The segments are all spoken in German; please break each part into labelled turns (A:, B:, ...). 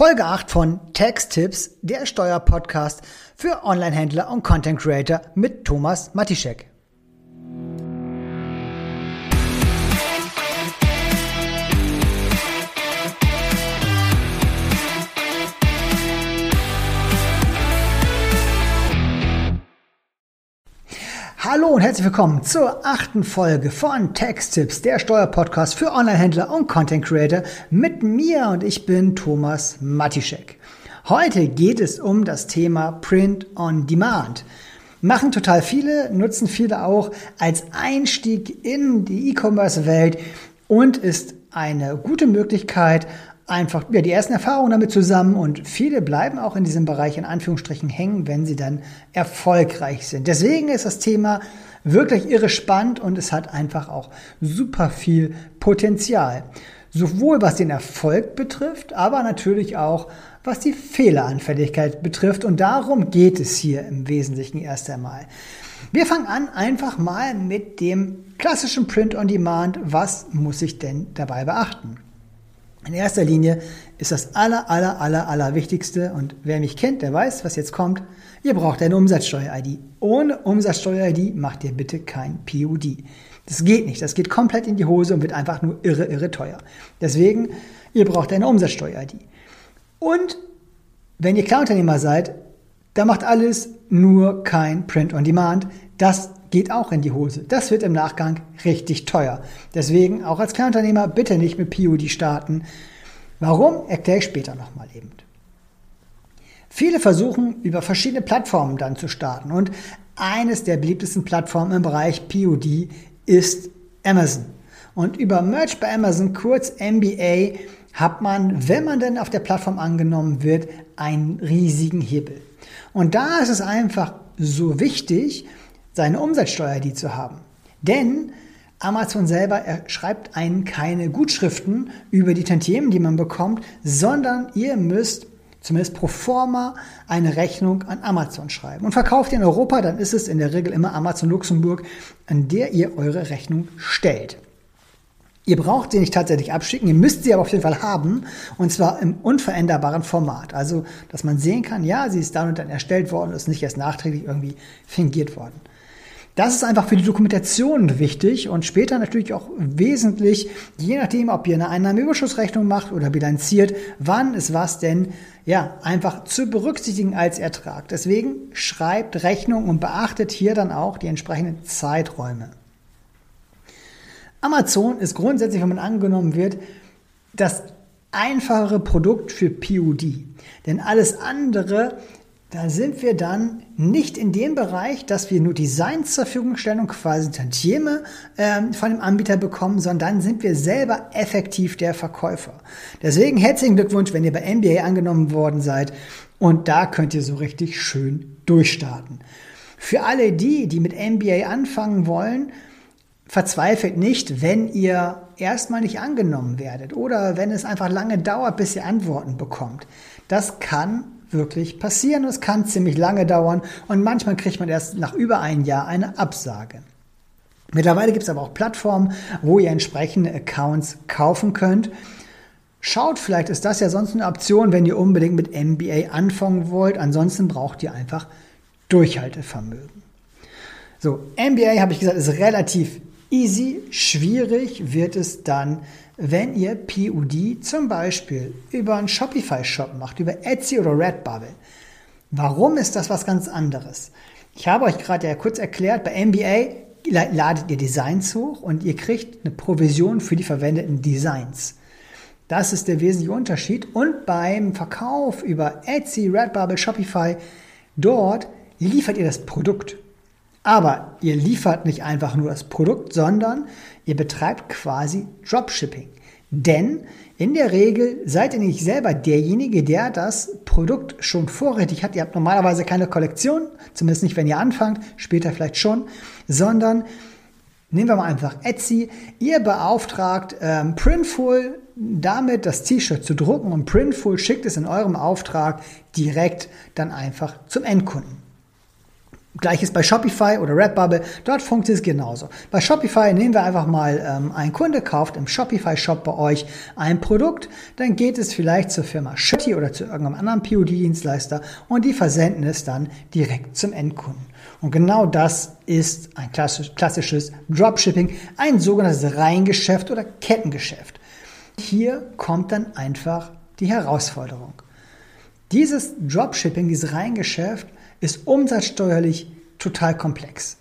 A: Folge 8 von Tax Tips, der Steuerpodcast für Onlinehändler und Content Creator mit Thomas Matischek. Hallo und herzlich willkommen zur achten Folge von Texttips, der Steuerpodcast für Onlinehändler und Content Creator mit mir und ich bin Thomas Matischek. Heute geht es um das Thema Print on Demand. Machen total viele, nutzen viele auch als Einstieg in die E-Commerce-Welt und ist eine gute Möglichkeit, einfach ja, die ersten Erfahrungen damit zusammen und viele bleiben auch in diesem Bereich in Anführungsstrichen hängen, wenn sie dann erfolgreich sind. Deswegen ist das Thema wirklich irre spannend und es hat einfach auch super viel Potenzial. Sowohl was den Erfolg betrifft, aber natürlich auch was die Fehleranfälligkeit betrifft. Und darum geht es hier im Wesentlichen erst einmal. Wir fangen an einfach mal mit dem klassischen Print on Demand. Was muss ich denn dabei beachten? In erster Linie ist das aller, aller, aller, aller Wichtigste und wer mich kennt, der weiß, was jetzt kommt. Ihr braucht eine Umsatzsteuer-ID. Ohne Umsatzsteuer-ID macht ihr bitte kein PUD. Das geht nicht. Das geht komplett in die Hose und wird einfach nur irre, irre teuer. Deswegen, ihr braucht eine Umsatzsteuer-ID. Und wenn ihr Kleinunternehmer seid, da macht alles nur kein Print on Demand. Das geht auch in die Hose. Das wird im Nachgang richtig teuer. Deswegen auch als Kleinunternehmer bitte nicht mit POD starten. Warum, erkläre ich später nochmal eben. Viele versuchen über verschiedene Plattformen dann zu starten und eines der beliebtesten Plattformen im Bereich POD ist Amazon. Und über Merch bei Amazon, kurz MBA, hat man, wenn man denn auf der Plattform angenommen wird, einen riesigen Hebel. Und da ist es einfach so wichtig, seine Umsatzsteuer die zu haben. Denn Amazon selber schreibt einen keine Gutschriften über die Tantiemen, die man bekommt, sondern ihr müsst zumindest pro forma eine Rechnung an Amazon schreiben. Und verkauft ihr in Europa, dann ist es in der Regel immer Amazon Luxemburg, an der ihr eure Rechnung stellt. Ihr braucht sie nicht tatsächlich abschicken, ihr müsst sie aber auf jeden Fall haben und zwar im unveränderbaren Format. Also, dass man sehen kann, ja, sie ist dann und dann erstellt worden, ist nicht erst nachträglich irgendwie fingiert worden. Das ist einfach für die Dokumentation wichtig und später natürlich auch wesentlich, je nachdem, ob ihr eine Einnahmeüberschussrechnung macht oder bilanziert, wann ist was denn ja einfach zu berücksichtigen als Ertrag. Deswegen schreibt Rechnung und beachtet hier dann auch die entsprechenden Zeiträume. Amazon ist grundsätzlich, wenn man angenommen wird, das einfachere Produkt für PUD. Denn alles andere da sind wir dann nicht in dem Bereich, dass wir nur Designs zur Verfügung stellen und quasi Tantieme ähm, von dem Anbieter bekommen, sondern dann sind wir selber effektiv der Verkäufer. Deswegen herzlichen Glückwunsch, wenn ihr bei MBA angenommen worden seid und da könnt ihr so richtig schön durchstarten. Für alle die, die mit MBA anfangen wollen, verzweifelt nicht, wenn ihr erstmal nicht angenommen werdet oder wenn es einfach lange dauert, bis ihr Antworten bekommt. Das kann wirklich passieren. Es kann ziemlich lange dauern und manchmal kriegt man erst nach über ein Jahr eine Absage. Mittlerweile gibt es aber auch Plattformen, wo ihr entsprechende Accounts kaufen könnt. Schaut, vielleicht ist das ja sonst eine Option, wenn ihr unbedingt mit MBA anfangen wollt. Ansonsten braucht ihr einfach Durchhaltevermögen. So, MBA, habe ich gesagt, ist relativ easy. Schwierig wird es dann, wenn ihr PUD zum Beispiel über einen Shopify-Shop macht, über Etsy oder Redbubble. Warum ist das was ganz anderes? Ich habe euch gerade ja kurz erklärt, bei MBA ladet ihr Designs hoch und ihr kriegt eine Provision für die verwendeten Designs. Das ist der wesentliche Unterschied. Und beim Verkauf über Etsy, Redbubble, Shopify, dort liefert ihr das Produkt. Aber ihr liefert nicht einfach nur das Produkt, sondern ihr betreibt quasi Dropshipping. Denn in der Regel seid ihr nicht selber derjenige, der das Produkt schon vorrätig hat. Ihr habt normalerweise keine Kollektion, zumindest nicht, wenn ihr anfangt, später vielleicht schon, sondern nehmen wir mal einfach Etsy. Ihr beauftragt ähm, Printful damit das T-Shirt zu drucken und Printful schickt es in eurem Auftrag direkt dann einfach zum Endkunden. Gleiches bei Shopify oder Redbubble, dort funktioniert es genauso. Bei Shopify nehmen wir einfach mal, ähm, ein Kunde kauft im Shopify-Shop bei euch ein Produkt, dann geht es vielleicht zur Firma Shitty oder zu irgendeinem anderen POD-Dienstleister und die versenden es dann direkt zum Endkunden. Und genau das ist ein klassisches Dropshipping, ein sogenanntes Reingeschäft oder Kettengeschäft. Hier kommt dann einfach die Herausforderung. Dieses Dropshipping, dieses Reingeschäft ist umsatzsteuerlich total komplex.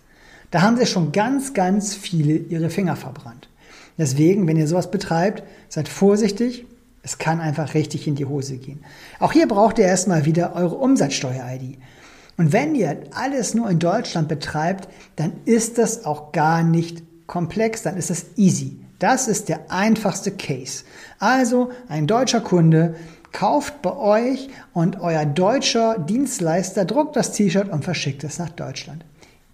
A: Da haben sie schon ganz, ganz viele ihre Finger verbrannt. Deswegen, wenn ihr sowas betreibt, seid vorsichtig. Es kann einfach richtig in die Hose gehen. Auch hier braucht ihr erstmal wieder eure Umsatzsteuer-ID. Und wenn ihr alles nur in Deutschland betreibt, dann ist das auch gar nicht komplex, dann ist das easy. Das ist der einfachste Case. Also ein deutscher Kunde kauft bei euch und euer deutscher Dienstleister druckt das T-Shirt und verschickt es nach Deutschland.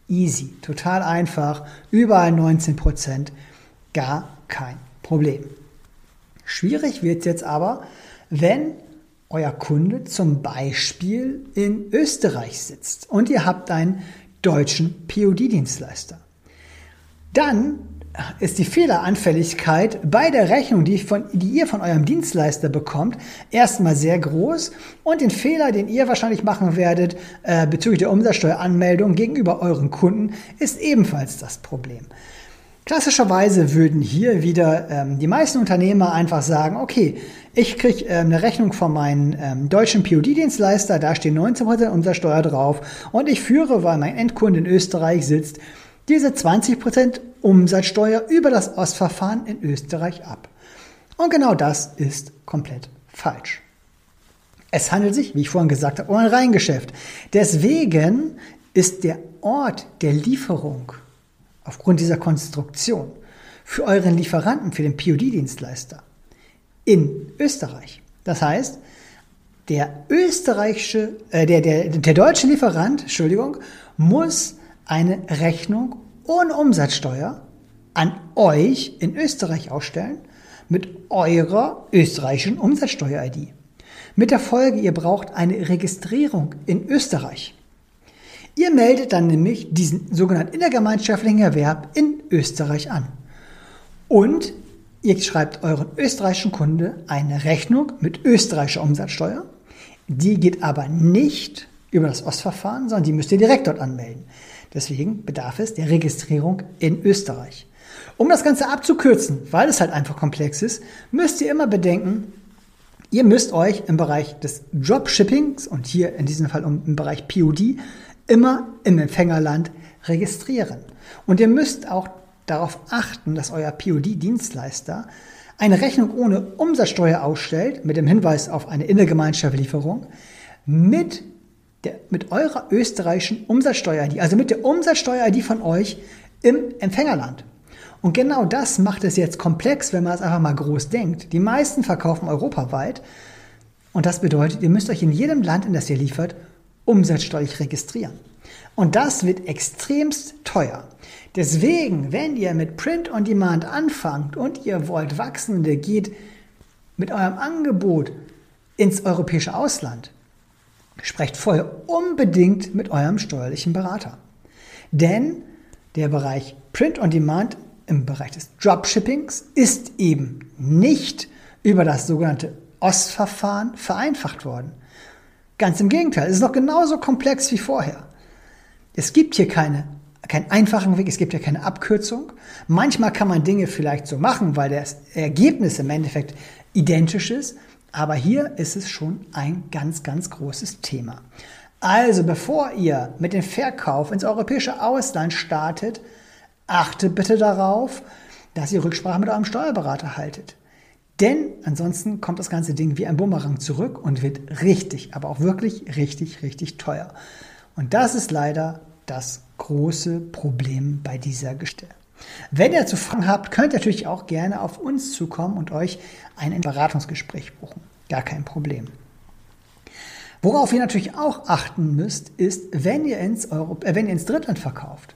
A: Easy, total einfach, überall 19 Prozent, gar kein Problem. Schwierig wird es jetzt aber, wenn euer Kunde zum Beispiel in Österreich sitzt und ihr habt einen deutschen POD-Dienstleister. Dann ist die Fehleranfälligkeit bei der Rechnung, die, von, die, ihr von eurem Dienstleister bekommt, erstmal sehr groß und den Fehler, den ihr wahrscheinlich machen werdet äh, bezüglich der Umsatzsteueranmeldung gegenüber euren Kunden, ist ebenfalls das Problem. Klassischerweise würden hier wieder ähm, die meisten Unternehmer einfach sagen, okay, ich kriege ähm, eine Rechnung von meinem ähm, deutschen POD-Dienstleister, da stehen 19% Umsatzsteuer drauf und ich führe, weil mein Endkunde in Österreich sitzt, diese 20% Umsatzsteuer über das Ostverfahren in Österreich ab. Und genau das ist komplett falsch. Es handelt sich, wie ich vorhin gesagt habe, um ein Reingeschäft. Deswegen ist der Ort der Lieferung aufgrund dieser Konstruktion für euren Lieferanten, für den POD-Dienstleister in Österreich. Das heißt, der österreichische, äh, der, der, der deutsche Lieferant, Entschuldigung, muss eine Rechnung ohne Umsatzsteuer an euch in Österreich ausstellen mit eurer österreichischen Umsatzsteuer-ID. Mit der Folge, ihr braucht eine Registrierung in Österreich. Ihr meldet dann nämlich diesen sogenannten innergemeinschaftlichen Erwerb in Österreich an. Und ihr schreibt euren österreichischen Kunde eine Rechnung mit österreichischer Umsatzsteuer. Die geht aber nicht über das Ostverfahren, sondern die müsst ihr direkt dort anmelden. Deswegen bedarf es der Registrierung in Österreich. Um das Ganze abzukürzen, weil es halt einfach komplex ist, müsst ihr immer bedenken, ihr müsst euch im Bereich des Dropshippings und hier in diesem Fall im Bereich POD immer im Empfängerland registrieren. Und ihr müsst auch darauf achten, dass euer POD-Dienstleister eine Rechnung ohne Umsatzsteuer ausstellt, mit dem Hinweis auf eine Innergemeinschaftslieferung, mit der, mit eurer österreichischen Umsatzsteuer-ID, also mit der Umsatzsteuer-ID von euch im Empfängerland. Und genau das macht es jetzt komplex, wenn man es einfach mal groß denkt. Die meisten verkaufen europaweit. Und das bedeutet, ihr müsst euch in jedem Land, in das ihr liefert, umsatzsteuerlich registrieren. Und das wird extremst teuer. Deswegen, wenn ihr mit Print on Demand anfangt und ihr wollt wachsen und ihr geht mit eurem Angebot ins europäische Ausland, Sprecht vorher unbedingt mit eurem steuerlichen Berater. Denn der Bereich Print on Demand im Bereich des Dropshippings ist eben nicht über das sogenannte OST-Verfahren vereinfacht worden. Ganz im Gegenteil, es ist noch genauso komplex wie vorher. Es gibt hier keine, keinen einfachen Weg, es gibt hier keine Abkürzung. Manchmal kann man Dinge vielleicht so machen, weil das Ergebnis im Endeffekt identisch ist. Aber hier ist es schon ein ganz, ganz großes Thema. Also bevor ihr mit dem Verkauf ins europäische Ausland startet, achtet bitte darauf, dass ihr Rücksprache mit eurem Steuerberater haltet. Denn ansonsten kommt das ganze Ding wie ein Bumerang zurück und wird richtig, aber auch wirklich richtig, richtig teuer. Und das ist leider das große Problem bei dieser Gestelle. Wenn ihr zu Fragen habt, könnt ihr natürlich auch gerne auf uns zukommen und euch ein Beratungsgespräch buchen. Gar kein Problem. Worauf ihr natürlich auch achten müsst, ist, wenn ihr ins, Euro, äh, wenn ihr ins Drittland verkauft.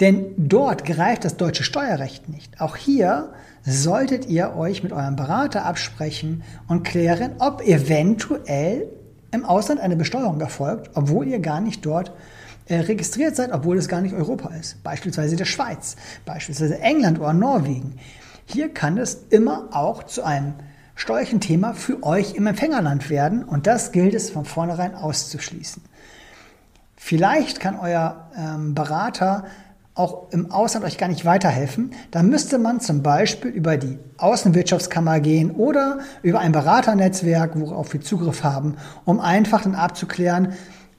A: Denn dort greift das deutsche Steuerrecht nicht. Auch hier solltet ihr euch mit eurem Berater absprechen und klären, ob eventuell im Ausland eine Besteuerung erfolgt, obwohl ihr gar nicht dort äh, registriert seid, obwohl es gar nicht Europa ist. Beispielsweise der Schweiz, beispielsweise England oder Norwegen. Hier kann es immer auch zu einem steuerlichen Thema für euch im Empfängerland werden und das gilt es von vornherein auszuschließen. Vielleicht kann euer ähm, Berater auch im Ausland euch gar nicht weiterhelfen, dann müsste man zum Beispiel über die Außenwirtschaftskammer gehen oder über ein Beraternetzwerk, worauf wir Zugriff haben, um einfach dann abzuklären,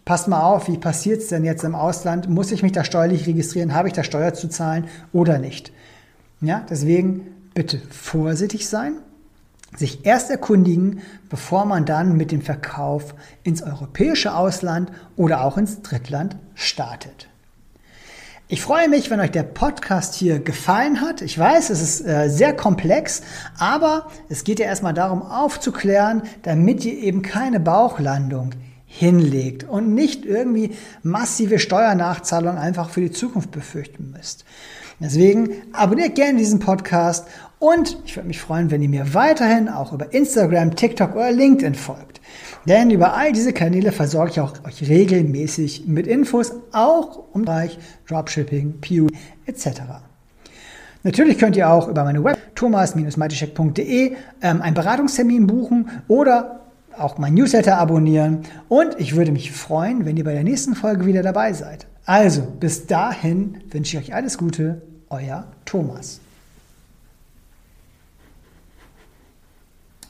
A: passt mal auf, wie passiert es denn jetzt im Ausland? Muss ich mich da steuerlich registrieren? Habe ich da Steuer zu zahlen oder nicht? Ja, deswegen bitte vorsichtig sein, sich erst erkundigen, bevor man dann mit dem Verkauf ins europäische Ausland oder auch ins Drittland startet. Ich freue mich, wenn euch der Podcast hier gefallen hat. Ich weiß, es ist äh, sehr komplex, aber es geht ja erstmal darum aufzuklären, damit ihr eben keine Bauchlandung hinlegt und nicht irgendwie massive Steuernachzahlungen einfach für die Zukunft befürchten müsst. Deswegen abonniert gerne diesen Podcast und ich würde mich freuen, wenn ihr mir weiterhin auch über Instagram, TikTok oder LinkedIn folgt. Denn über all diese Kanäle versorge ich auch euch regelmäßig mit Infos, auch um Bereich Dropshipping, PU etc. Natürlich könnt ihr auch über meine Web thomas-matischek.de ähm, einen Beratungstermin buchen oder auch mein Newsletter abonnieren und ich würde mich freuen, wenn ihr bei der nächsten Folge wieder dabei seid. Also, bis dahin wünsche ich euch alles Gute, euer Thomas.